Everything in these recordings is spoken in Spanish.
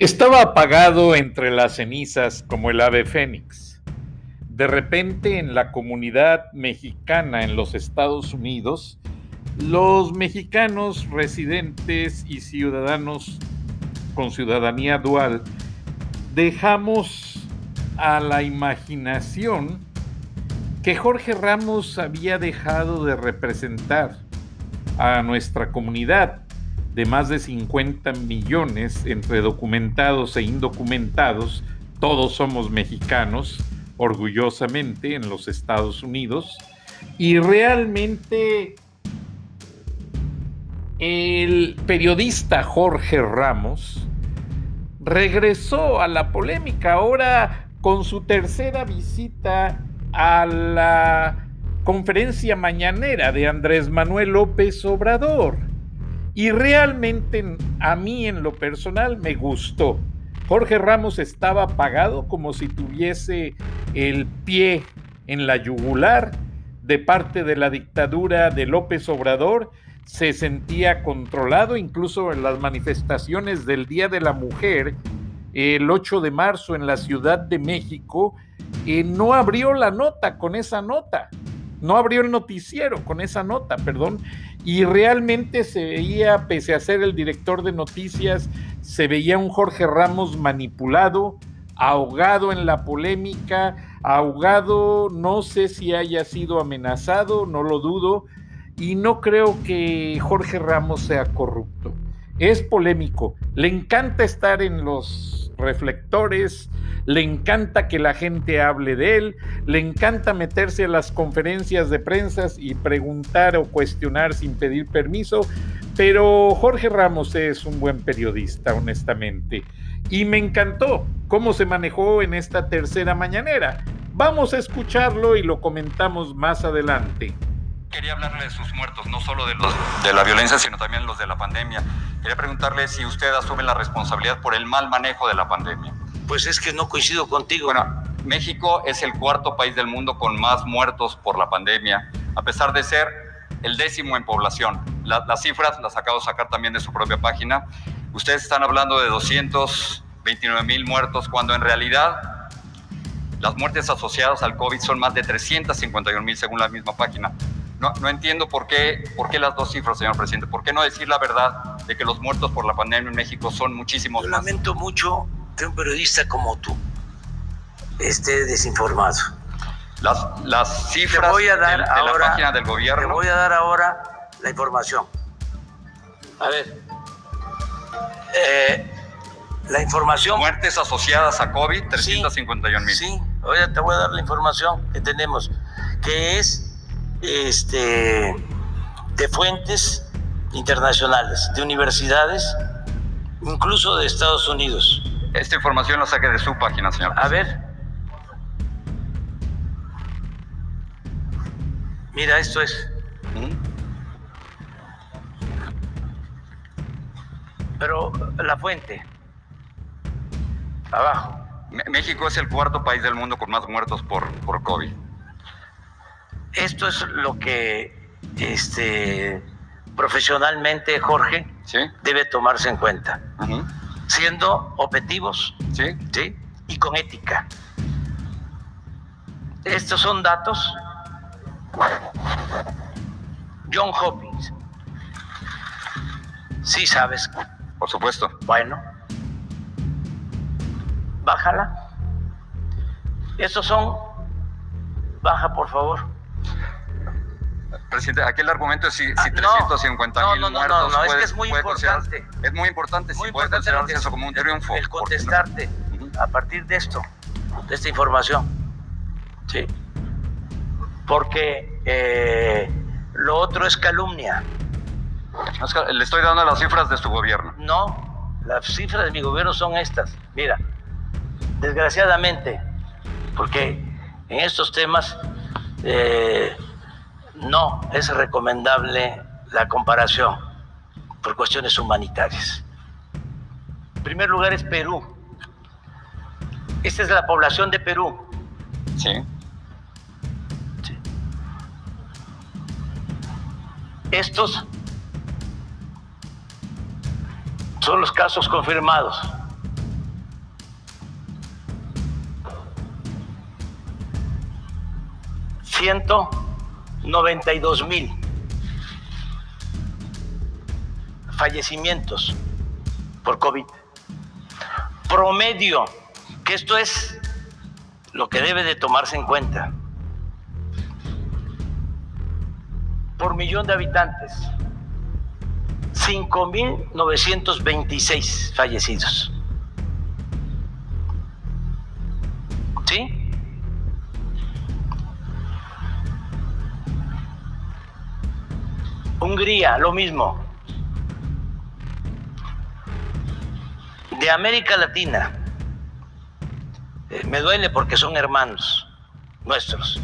Estaba apagado entre las cenizas como el ave fénix. De repente en la comunidad mexicana en los Estados Unidos, los mexicanos residentes y ciudadanos con ciudadanía dual dejamos a la imaginación que Jorge Ramos había dejado de representar a nuestra comunidad de más de 50 millones entre documentados e indocumentados, todos somos mexicanos, orgullosamente, en los Estados Unidos, y realmente el periodista Jorge Ramos regresó a la polémica ahora con su tercera visita a la conferencia mañanera de Andrés Manuel López Obrador y realmente a mí en lo personal me gustó. Jorge Ramos estaba apagado como si tuviese el pie en la yugular de parte de la dictadura de López Obrador. Se sentía controlado incluso en las manifestaciones del Día de la Mujer, el 8 de marzo en la Ciudad de México. Eh, no abrió la nota con esa nota no abrió el noticiero con esa nota, perdón, y realmente se veía, pese a ser el director de noticias, se veía un Jorge Ramos manipulado, ahogado en la polémica, ahogado, no sé si haya sido amenazado, no lo dudo, y no creo que Jorge Ramos sea corrupto. Es polémico, le encanta estar en los reflectores, le encanta que la gente hable de él, le encanta meterse a las conferencias de prensa y preguntar o cuestionar sin pedir permiso, pero Jorge Ramos es un buen periodista, honestamente. Y me encantó cómo se manejó en esta tercera mañanera. Vamos a escucharlo y lo comentamos más adelante. Quería hablarle de sus muertos, no solo de la violencia, sino también los de la pandemia. Quería preguntarle si usted asume la responsabilidad por el mal manejo de la pandemia. Pues es que no coincido contigo. Bueno, México es el cuarto país del mundo con más muertos por la pandemia, a pesar de ser el décimo en población. las cifras las acabo de sacar también de su propia página. Ustedes están hablando de 229 mil muertos, cuando en realidad las muertes asociadas al COVID son más de 351 mil según la misma página. No, no, entiendo por qué, por qué las dos cifras, señor presidente. ¿Por qué no decir la verdad de que los muertos por la pandemia en México son muchísimos Yo más? Lamento mucho que un periodista como tú esté desinformado. Las, las cifras voy a dar de, de ahora, la página del gobierno. Te voy a dar ahora la información. A ver. Eh, la información. Muertes asociadas a COVID, 351 mil. Sí, sí, ahora te voy a dar la información que tenemos, que es este, de fuentes internacionales, de universidades, incluso de Estados Unidos. Esta información la saqué de su página, señor. A ver. Mira, esto es. Pero la fuente. Abajo. México es el cuarto país del mundo con más muertos por, por COVID. Esto es lo que este, profesionalmente Jorge ¿Sí? debe tomarse en cuenta. Uh -huh. Siendo objetivos ¿Sí? ¿sí? y con ética. Estos son datos. John Hopkins. Sí sabes. Por supuesto. Bueno. Bájala. Estos son, baja por favor. Presidente, aquí el argumento es si, Ah, si no. 350 No, mil no, no, muertos no, es puede- que es muy importante. Es muy importante, Muy si puede importante que- eso como un triunfo. El ¿por qué no? contestarte a partir de esto, de esta información. ¿Sí? Porque eh, lo otro es calumnia. Es Le estoy dando las cifras de su gobierno. No, las cifras de mi gobierno son estas. Mira, desgraciadamente, porque en estos temas eh, no es recomendable la comparación por cuestiones humanitarias. En primer lugar es Perú. Esta es la población de Perú. Sí. Sí. Estos son los casos confirmados. Ciento noventa y dos mil fallecimientos por COVID. Promedio, que esto es lo que debe de tomarse en cuenta. por millón de habitantes. 5.926 fallecidos. Hungría, lo mismo. De América Latina, eh, me duele porque son hermanos nuestros,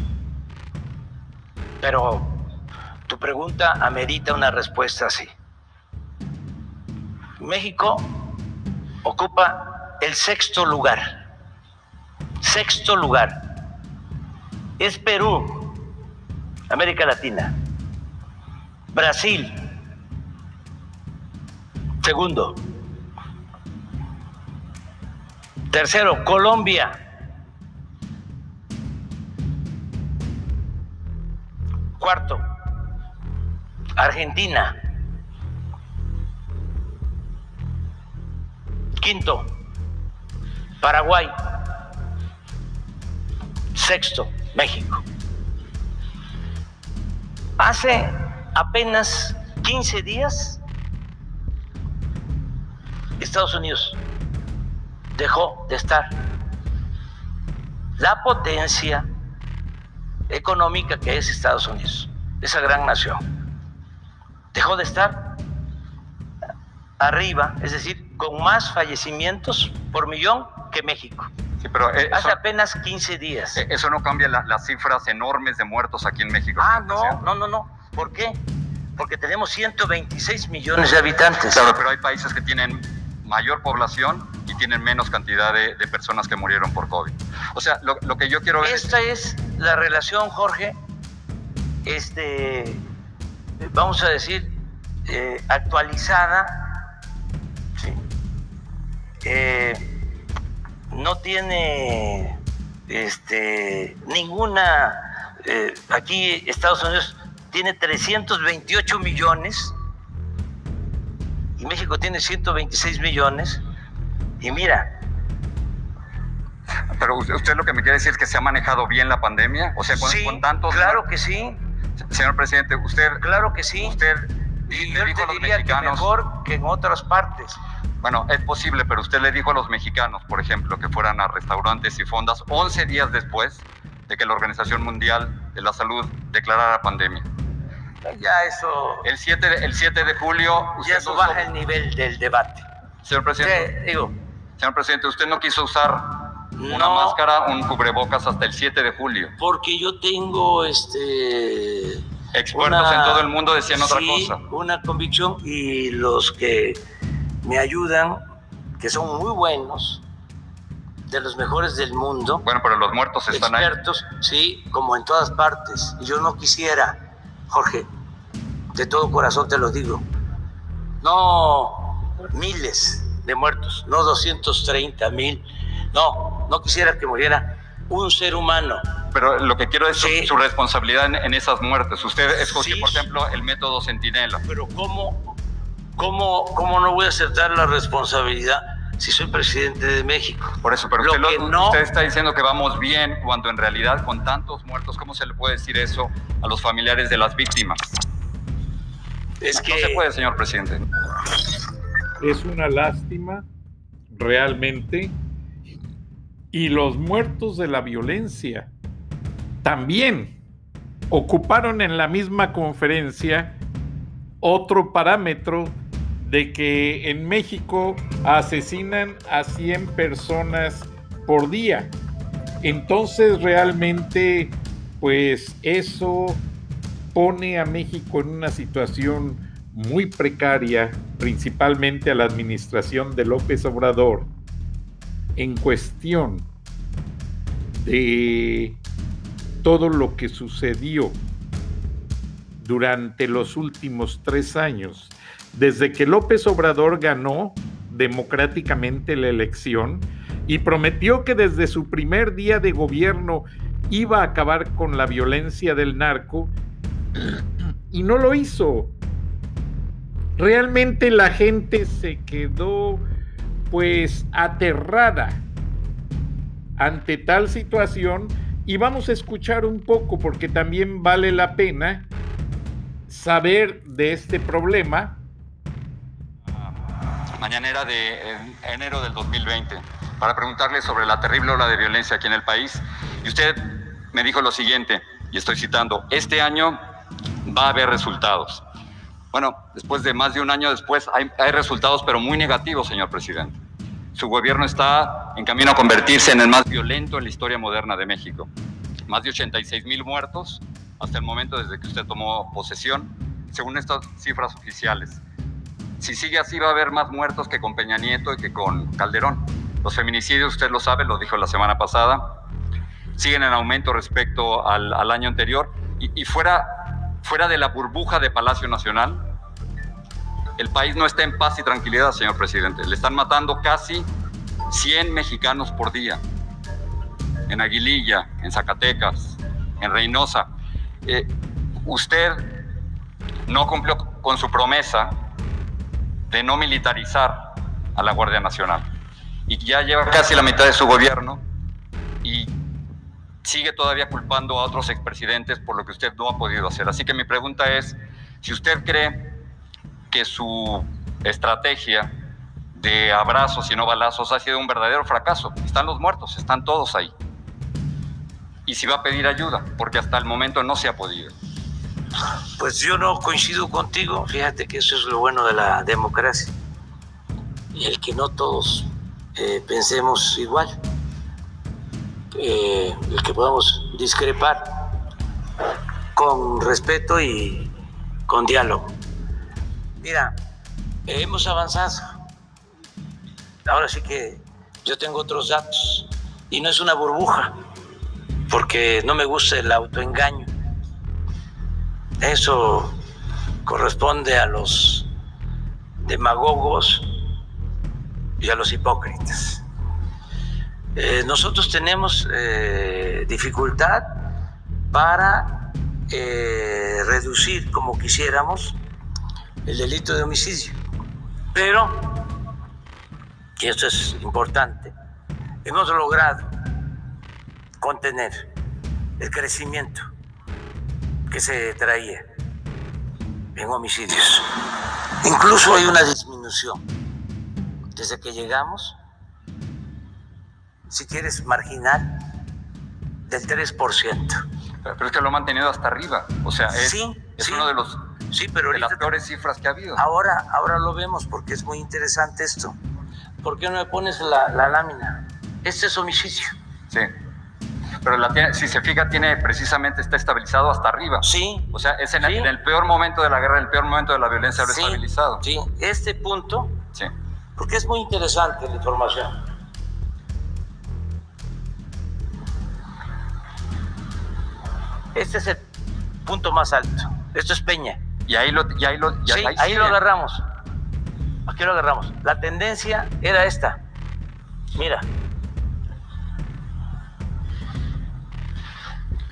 pero tu pregunta amerita una respuesta así. México ocupa el sexto lugar. Sexto lugar. Es Perú, América Latina. Brasil, segundo. Tercero, Colombia. Cuarto, Argentina. Quinto, Paraguay. Sexto, México. Hace apenas 15 días, Estados Unidos dejó de estar. La potencia económica que es Estados Unidos, esa gran nación, dejó de estar arriba, es decir, con más fallecimientos por millón que México. Sí, pero eh, Hace eso, apenas 15 días. eh, eso no cambia la- las cifras enormes de muertos aquí en México. Ah, no, no, no, no. ¿Por qué? Porque tenemos 126 millones de habitantes. Claro, pero hay países que tienen mayor población y tienen menos cantidad de, de personas que murieron por COVID. O sea, lo, lo que yo quiero. Esta es la relación, Jorge, este, vamos a decir, eh, actualizada. Sí. Eh, no tiene este, ninguna. eh, aquí Estados Unidos tiene 328 millones y México tiene 126 millones. Y mira, Pero usted, usted lo que me quiere decir es que se ha manejado bien la pandemia. O sea, con, sí, con tantos... claro que sí, Señor presidente, usted... claro que sí. Usted Y le yo dijo te a los diría que mexicanos... mejor que en otras partes. Bueno, es posible, pero usted le dijo a los mexicanos, por ejemplo, que fueran a restaurantes y fondas 11 días después de que la Organización Mundial de la Salud declarara pandemia. Ya eso, El 7 de, el 7 de julio, usted ya eso baja usó- el nivel del debate. señor presidente, Te digo, señor presidente, usted no quiso usar una No. máscara, un cubrebocas hasta el 7 de julio. porque yo tengo este Expertos una- en todo el mundo decían otra cosa. Una convicción y los que me ayudan, que son muy buenos, de los mejores del mundo, Bueno, pero los muertos están ahí. expertos, sí, como en todas partes. Y yo no quisiera, Jorge, de todo corazón te lo digo, no miles de muertos, no 230 mil, no, no quisiera que muriera un ser humano. Pero lo que quiero es su- Sí. su, responsabilidad en, en esas muertes. Usted escogió, Sí. por ejemplo, el método Centinela. Pero ¿cómo, cómo, cómo no voy a aceptar la responsabilidad si soy presidente de México. Por eso, pero usted, usted, está diciendo que vamos bien cuando en realidad con tantos muertos, ¿cómo se le puede decir eso a los familiares de las víctimas? Es que... No se puede, señor presidente. Es una lástima, realmente. Y los muertos de la violencia también ocuparon en la misma conferencia otro parámetro de que en México asesinan a 100 personas por día. Entonces realmente, pues eso pone a México en una situación muy precaria, principalmente a la administración de López Obrador, en cuestión de todo lo que sucedió durante los últimos tres años desde que López Obrador ganó democráticamente la elección y prometió que desde su primer día de gobierno iba a acabar con la violencia del narco y no lo hizo. Realmente la gente se quedó pues aterrada ante tal situación y vamos a escuchar un poco porque también vale la pena saber de este problema mañanera de enero del 2020 para preguntarle sobre la terrible ola de violencia aquí en el país. Y usted me dijo lo siguiente, y estoy citando, este año va a haber resultados. Bueno, después de más de un año después hay, resultados, pero muy negativos, señor presidente. Su gobierno está en camino a convertirse en el más violento en la historia moderna de México. Más de 86 mil muertos hasta el momento desde que usted tomó posesión, según estas cifras oficiales. Si sigue así va a haber más muertos que con Peña Nieto y que con Calderón. Los feminicidios, usted lo sabe, lo dijo la semana pasada, siguen en aumento respecto al, año anterior. Y, fuera, fuera de la burbuja de Palacio Nacional, el país no está en paz y tranquilidad, señor presidente. Le están matando casi 100 mexicanos por día. En Aguililla, en Zacatecas, en Reynosa. Eh, usted no cumplió con su promesa de no militarizar a la Guardia Nacional. Y ya lleva casi la mitad de su gobierno y sigue todavía culpando a otros expresidentes por lo que usted no ha podido hacer. Así que mi pregunta es, si usted cree que su estrategia de abrazos y no balazos ha sido un verdadero fracaso, están los muertos, están todos ahí. Y si va a pedir ayuda, porque hasta el momento no se ha podido. Pues yo no coincido contigo, fíjate que eso es lo bueno de la democracia, el que no todos eh, pensemos igual, eh, el que podamos discrepar con respeto y con diálogo. Mira, hemos avanzado, ahora sí que yo tengo otros datos y no es una burbuja, porque no me gusta el autoengaño eso corresponde a los demagogos y a los hipócritas. Eh, nosotros tenemos eh, dificultad para eh, reducir como quisiéramos el delito de homicidio, pero, y esto es importante, hemos logrado contener el crecimiento que se traía en homicidios. Incluso hay una disminución. Desde que llegamos, si quieres, marginal, del 3%. Pero es que lo ha mantenido hasta arriba. O sea, es, es uno de los sí, pero de las peores cifras que ha habido. Ahora, ahora lo vemos porque es muy interesante esto. ¿Por qué no me pones la, la lámina? Este es homicidio. Sí pero la si se fija, tiene precisamente, está estabilizado hasta arriba. Sí. O sea, es en, el peor momento de la guerra, en el peor momento de la violencia, lo estabilizado. Sí, este punto, sí. porque es muy interesante la información. Este es el punto más alto. Esto es Peña. Y ahí lo, y ahí lo, sí, ahí lo agarramos. Aquí lo agarramos. La tendencia era esta. Mira,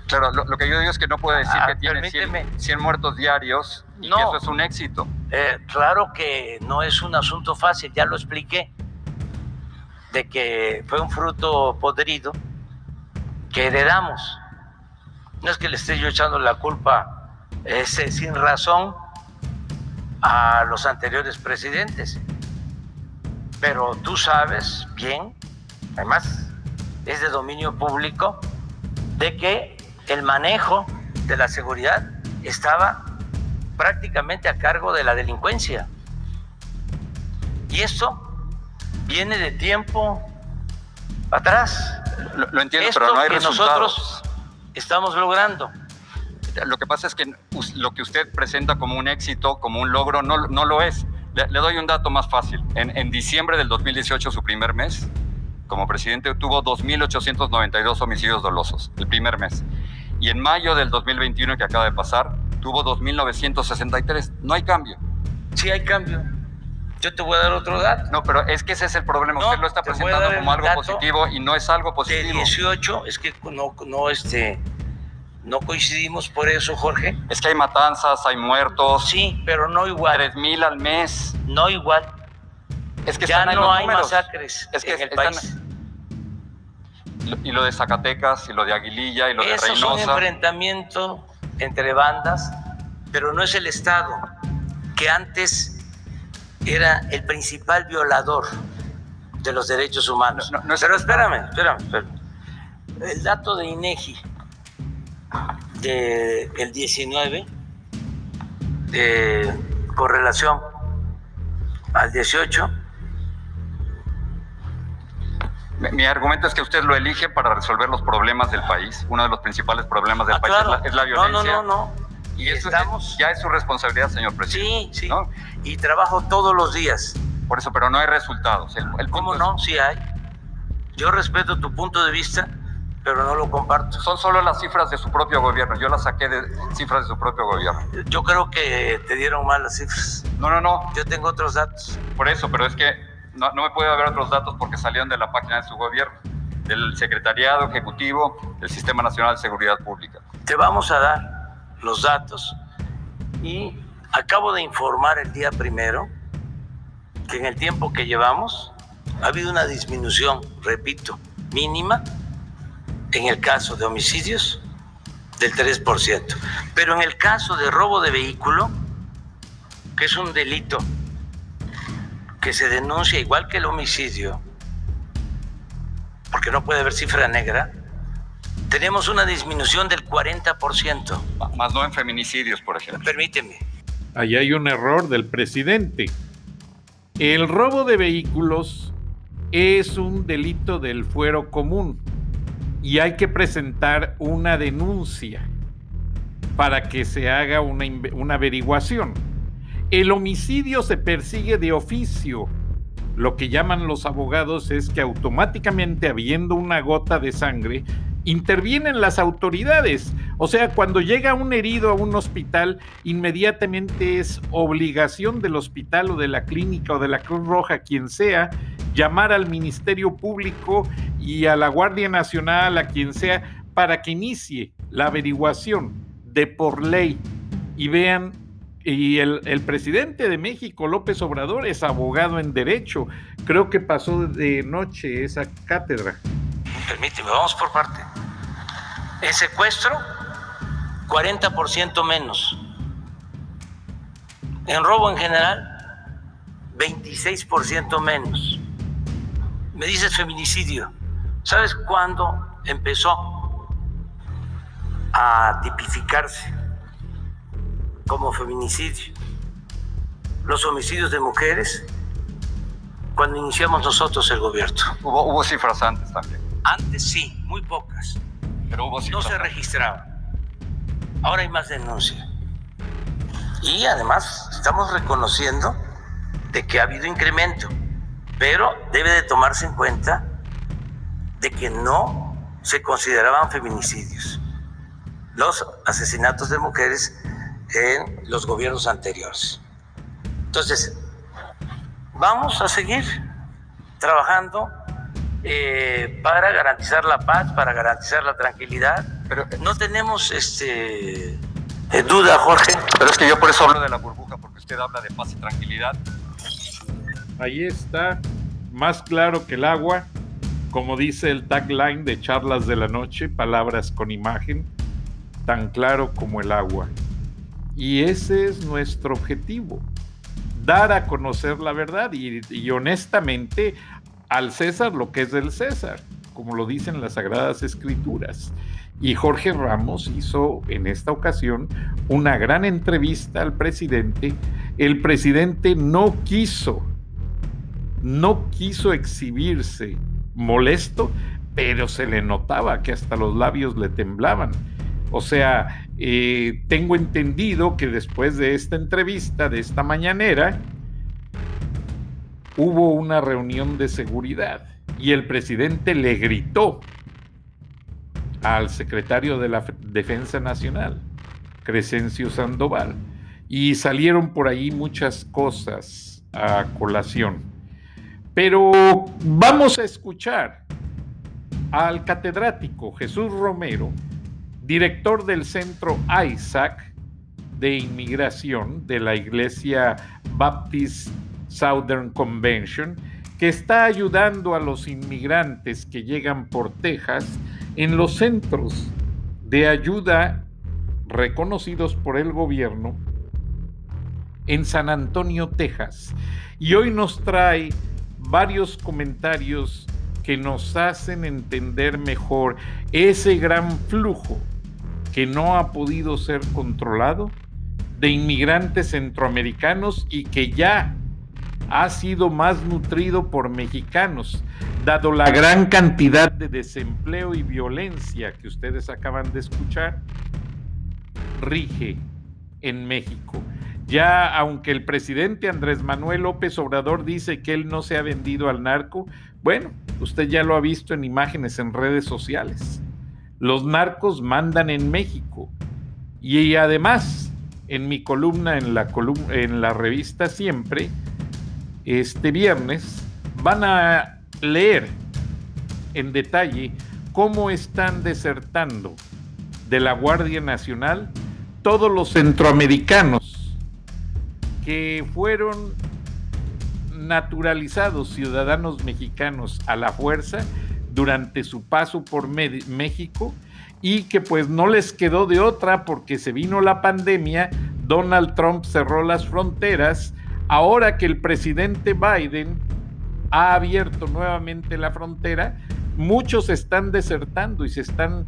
Claro, lo, que yo digo es que no puede decir ah, que tiene 100, muertos diarios y que eso es un éxito. Eh, claro que no es un asunto fácil, ya lo expliqué. de que fue un fruto podrido que heredamos. No es que le esté yo echando la culpa ese, sin razón a los anteriores presidentes, pero tú sabes bien, además es de dominio público, de que el manejo de la seguridad estaba prácticamente a cargo de la delincuencia. Y esto viene de tiempo atrás. Lo, entiendo, pero no hay que resultados. nosotros estamos logrando. Lo que pasa es que lo que usted presenta como un éxito, como un logro, no, no lo es. Le, le doy un dato más fácil. En, en, diciembre del 2018, su primer mes, como presidente, tuvo 2.892 homicidios dolosos, el primer mes. Y en mayo del 2021, que acaba de pasar, tuvo 2.963. No hay cambio. Sí hay cambio. Yo te voy a dar otro dato. No, pero es que ese es el problema. No, Usted lo está presentando como algo positivo y no es algo De positivo. 18, es que no, no, este, no coincidimos por eso, Jorge. Es que hay matanzas, hay muertos, Sí, pero no igual. 3.000 al mes. No igual. Es que ya están no hay números. masacres Es que en el están- país. Y lo de Zacatecas, y lo de Aguililla, y lo de Eso es un Reynosa. enfrentamiento entre bandas, pero no es el Estado, que antes era el principal violador de los derechos humanos. No, no, no pero espérame, espérame, espérame. El dato de INEGI del 19 eh, con relación al 18 Mi, mi argumento es que usted lo elige para resolver los problemas del país. Uno de los principales problemas del Ah, país claro. es, la, es la No, violencia. no, no, no. Y eso es- Estamos- ya es su responsabilidad, señor presidente. Sí, sí. ¿no? Y trabajo todos los días. Por eso, pero no hay resultados. El, el ¿Cómo no? Sí hay. Yo respeto tu punto de vista, pero no lo comparto. es- son solo las cifras de su propio gobierno. Yo las saqué de cifras de su propio gobierno. Yo creo que te dieron mal las cifras. No, no, no. Yo tengo otros datos. Por eso, pero es que no, no me puede haber otros datos porque salieron de la página de su gobierno, del Secretariado Ejecutivo del Sistema Nacional de Seguridad Pública. Te vamos a dar los datos y acabo de informar el día primero que en el tiempo que llevamos ha habido una disminución, repito, mínima en el caso de homicidios del 3%. Pero en el caso de robo de vehículo, que es un delito que se denuncia igual que el homicidio, porque no puede haber cifra negra, tenemos una disminución del 40%. M- Más no en feminicidios, por ejemplo. Permíteme. Ahí hay un error del presidente. El robo de vehículos es un delito del fuero común y hay que presentar una denuncia para que se haga una, una averiguación. El homicidio se persigue de oficio. Lo que llaman los abogados es que automáticamente, habiendo una gota de sangre, intervienen las autoridades. O sea, cuando llega un herido a un hospital, inmediatamente es obligación del hospital o de la clínica o de la Cruz Roja, quien sea, llamar al Ministerio Público y a la Guardia Nacional, a quien sea, para que inicie la averiguación de por ley y vean. Y el, presidente de México, López Obrador, es abogado en derecho. Creo que pasó de noche esa cátedra. Permíteme, vamos por parte. En secuestro, 40% menos. En robo en general, 26% menos. Me dices feminicidio. ¿Sabes cuándo empezó a tipificarse como feminicidio? Los homicidios de mujeres cuando iniciamos nosotros el gobierno. Hubo, hubo cifras antes también, Antes sí, muy pocas. Pero hubo No se registraba. Ahora hay más denuncia. Y además estamos reconociendo de que ha habido incremento, pero debe de tomarse en cuenta de que no se consideraban feminicidios los asesinatos de mujeres en los gobiernos anteriores. Entonces, vamos a seguir trabajando eh, para garantizar la paz, para garantizar la tranquilidad. Pero, No tenemos este eh, duda, Jorge. pero es que yo por eso hablo de la burbuja, porque usted habla de paz y tranquilidad. Ahí está más claro que el agua, como dice el tagline de Charlas de la Noche, palabras con imagen, tan claro como el agua. Y ese es nuestro objetivo, dar a conocer la verdad y, y honestamente al César lo que es del César, como lo dicen las Sagradas Escrituras. Y Jorge Ramos hizo en esta ocasión una gran entrevista al presidente. El presidente no quiso, no quiso exhibirse molesto, pero se le notaba que hasta los labios le temblaban. O sea, eh, tengo entendido que después de esta entrevista, de esta mañanera, hubo una reunión de seguridad y el presidente le gritó al secretario de la Defensa Nacional, Crescencio Sandoval, y salieron por ahí muchas cosas a colación. Pero vamos a escuchar al catedrático Jesús Romero, director del centro ISAC de inmigración de la Iglesia Baptist Southern Convention, que está ayudando a los inmigrantes que llegan por Texas en los centros de ayuda reconocidos por el gobierno en San Antonio, Texas. Y hoy nos trae varios comentarios que nos hacen entender mejor ese gran flujo que no ha podido ser controlado de inmigrantes centroamericanos y que ya ha sido más nutrido por mexicanos, dado la gran cantidad de desempleo y violencia que ustedes acaban de escuchar, rige en México. Ya aunque el presidente Andrés Manuel López Obrador dice que él no se ha vendido al narco, bueno, usted ya lo ha visto en imágenes en redes sociales. Los narcos mandan en México. Y además, en mi columna en la, en la revista Siempre, este viernes van a leer en detalle cómo están desertando de la Guardia Nacional todos los centroamericanos que fueron naturalizados ciudadanos mexicanos a la fuerza durante su paso por México y que pues no les quedó de otra porque se vino la pandemia, Donald Trump cerró las fronteras Ahora que el presidente Biden ha abierto nuevamente la frontera, muchos están desertando y se están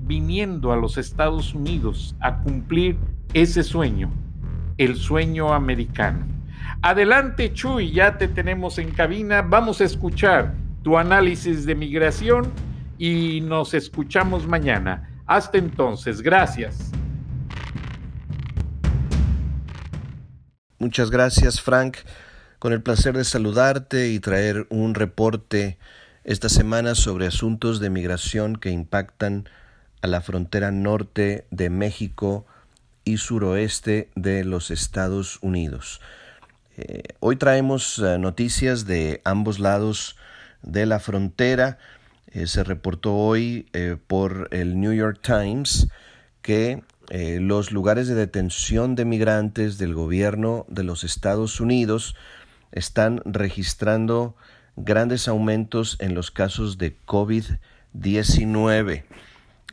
viniendo a los Estados Unidos a cumplir ese sueño, el sueño americano. Adelante, Chuy, ya te tenemos en cabina. Vamos a escuchar tu análisis de migración y nos escuchamos mañana. Hasta entonces, gracias. Muchas gracias, Frank. Con el placer de saludarte y traer un reporte esta semana sobre asuntos de migración que impactan a la frontera norte de México y suroeste de los Estados Unidos. Eh, hoy traemos eh, noticias de ambos lados de la frontera. Eh, se reportó hoy por el New York Times que eh, los lugares de detención de migrantes del gobierno de los Estados Unidos están registrando grandes aumentos en los casos de COVID-19.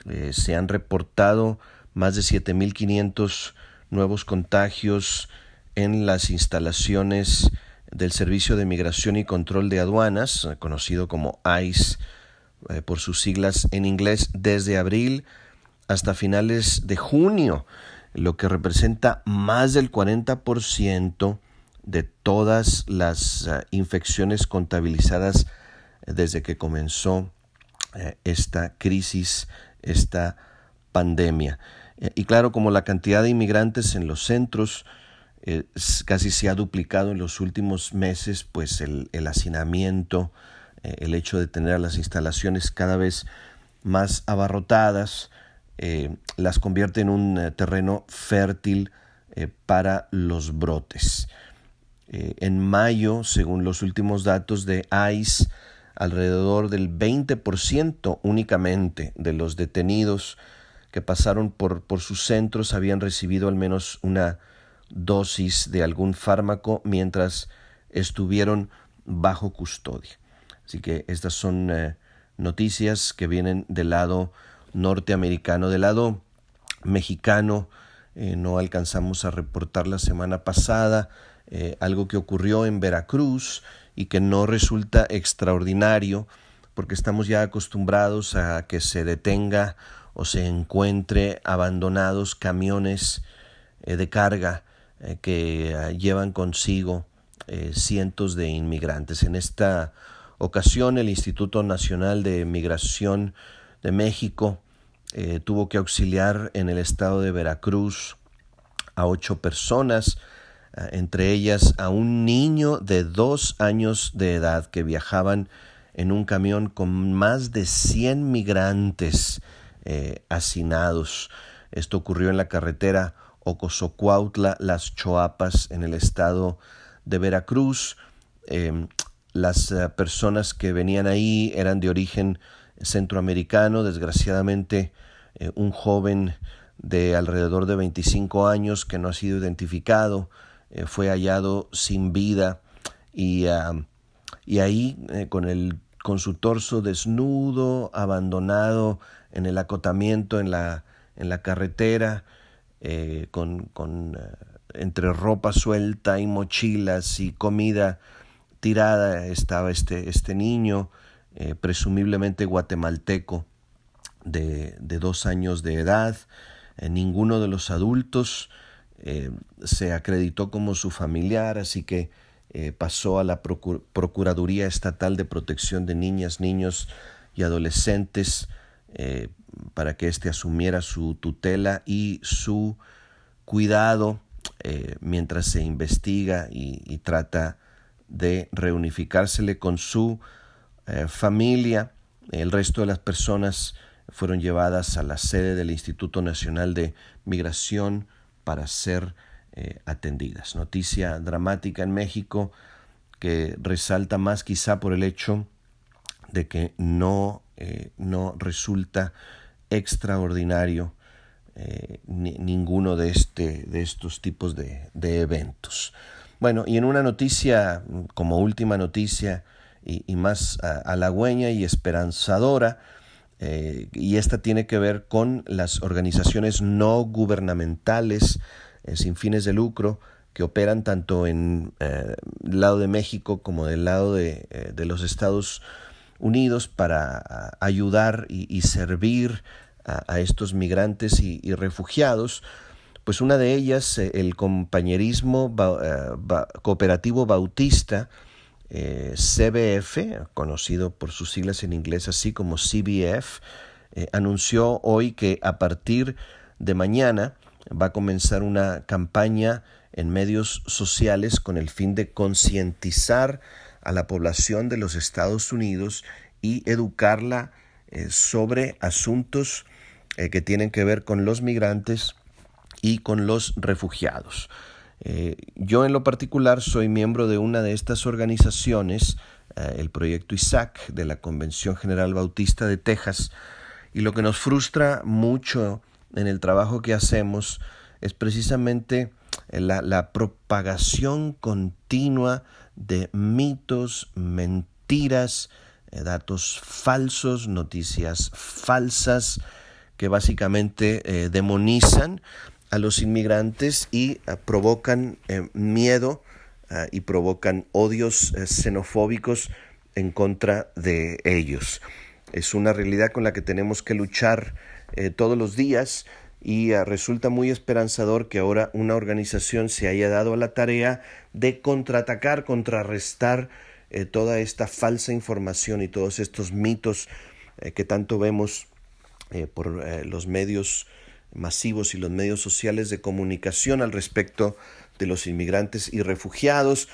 Eh, se han reportado más de 7.500 nuevos contagios en las instalaciones del Servicio de Migración y Control de Aduanas, conocido como ICE eh, por sus siglas en inglés, desde abril hasta finales de junio, lo que representa más del 40% de todas las eh, infecciones contabilizadas eh, desde que comenzó eh, esta crisis, esta pandemia. y claro, como la cantidad de inmigrantes en los centros casi se ha duplicado en los últimos meses, pues el, el hacinamiento, el hecho de tener las instalaciones cada vez más abarrotadas, eh, las convierte en un eh, terreno fértil eh, para los brotes. en mayo, según los últimos datos de ICE, alrededor del 20% únicamente de los detenidos que pasaron por, por sus centros habían recibido al menos una dosis de algún fármaco mientras estuvieron bajo custodia. Así que estas son noticias que vienen del lado norteamericano, del lado mexicano. Eh, no alcanzamos a reportar la semana pasada eh, algo que ocurrió en Veracruz y que no resulta extraordinario porque estamos ya acostumbrados a que se detenga o se encuentre abandonados camiones de carga que llevan consigo cientos de inmigrantes. En esta ocasión el Instituto Nacional de Migración de México eh, tuvo que auxiliar en el estado de Veracruz a ocho personas, eh, entre ellas a un niño de dos años de edad que viajaban en un camión con más de 100 migrantes eh, hacinados. Esto ocurrió en la carretera Ocosocuautla, Las Choapas, en el estado de Veracruz. Las eh, personas que venían ahí eran de origen centroamericano, desgraciadamente eh, un joven de alrededor de 25 años que no ha sido identificado eh, fue hallado sin vida y, y ahí con, el, con su torso desnudo, abandonado en el acotamiento en la, en la carretera, con, con entre ropa suelta y mochilas y comida tirada estaba este, este niño, eh, presumiblemente guatemalteco, de, dos años de edad. Eh, ninguno de los adultos eh, se acreditó como su familiar, así que pasó a la Procuraduría Estatal de Protección de Niñas, Niños y Adolescentes para que éste asumiera su tutela y su cuidado mientras se investiga y, y trata de reunificársele con su eh, familia. El resto de las personas fueron llevadas a la sede del Instituto Nacional de Migración para ser eh, atendidas. Noticia dramática en México que resalta más quizá por el hecho de que no, eh, no resulta extraordinario ninguno de, este, de estos tipos de, de eventos. Bueno, y en una noticia, como última noticia y, más halagüeña y esperanzadora, eh, y esta tiene que ver con las organizaciones no gubernamentales eh, sin fines de lucro que operan tanto en el eh, lado de México como del lado de, los Estados Unidos para ayudar y, servir a, estos migrantes y refugiados. Pues una de ellas, el compañerismo cooperativo bautista, eh, CBF, conocido por sus siglas en inglés así como CBF, anunció hoy que a partir de mañana va a comenzar una campaña en medios sociales con el fin de concientizar a la población de los Estados Unidos y educarla sobre asuntos que tienen que ver con los migrantes y con los refugiados. Eh, yo en lo particular soy miembro de una de estas organizaciones, eh, el proyecto ISAC de la Convención General Bautista de Texas, y lo que nos frustra mucho en el trabajo que hacemos es precisamente la, la propagación continua de mitos, mentiras, eh, datos falsos, noticias falsas, que básicamente demonizan a los inmigrantes y eh, provocan eh, miedo eh, y provocan odios xenofóbicos en contra de ellos. Es una realidad con la que tenemos que luchar todos los días y resulta muy esperanzador que ahora una organización se haya dado a la tarea de contraatacar, contrarrestar toda esta falsa información y todos estos mitos que tanto vemos por los medios masivos y los medios sociales de comunicación al respecto de los inmigrantes y refugiados.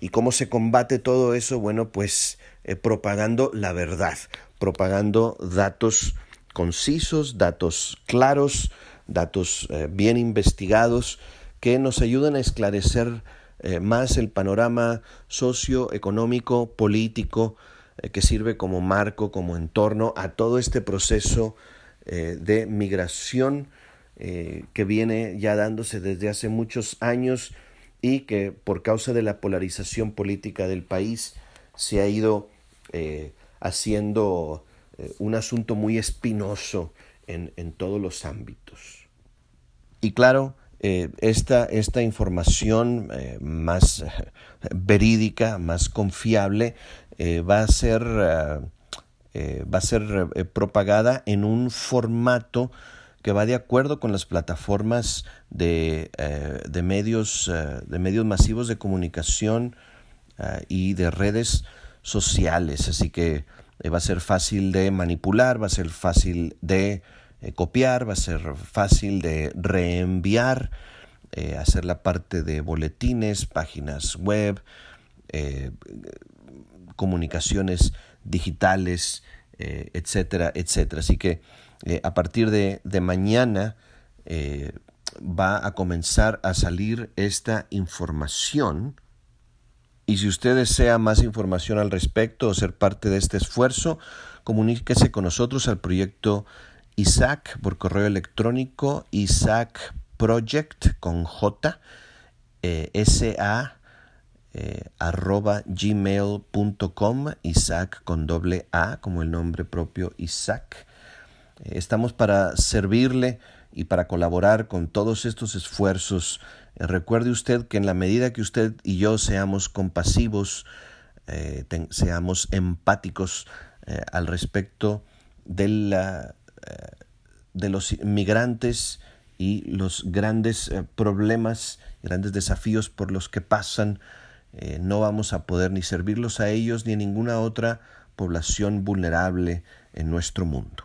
¿Y cómo se combate todo eso? Bueno, pues eh, propagando la verdad, propagando datos concisos, datos claros, datos eh, bien investigados que nos ayudan a esclarecer eh, más el panorama socioeconómico, político, que sirve como marco, como entorno a todo este proceso de migración eh, que viene ya dándose desde hace muchos años y que por causa de la polarización política del país se ha ido haciendo un asunto muy espinoso en, en todos los ámbitos. Y claro, eh, esta, esta, información eh, más eh, verídica, más confiable, va a ser, va a ser propagada en un formato que va de acuerdo con las plataformas de, de medios, de medios masivos de comunicación y de redes sociales. Así que va a ser fácil de manipular, va a ser fácil de eh, copiar, va a ser fácil de reenviar, eh, hacer la parte de boletines, páginas web, eh, comunicaciones digitales, etcétera, etcétera. Así que a partir de, mañana va a comenzar a salir esta información. Y si usted desea más información al respecto o ser parte de este esfuerzo, comuníquese con nosotros al proyecto Isaac por correo electrónico, Isaac Project con J, eh, eh, arroba Isaac con doble A, como el nombre propio Isaac. Eh, estamos para servirle y para colaborar con todos estos esfuerzos. recuerde usted que en la medida que usted y yo seamos compasivos, seamos empáticos al respecto de la de los migrantes y los grandes eh, problemas, grandes desafíos por los que pasan, eh, no vamos a poder ni servirlos a ellos ni a ninguna otra población vulnerable en nuestro mundo.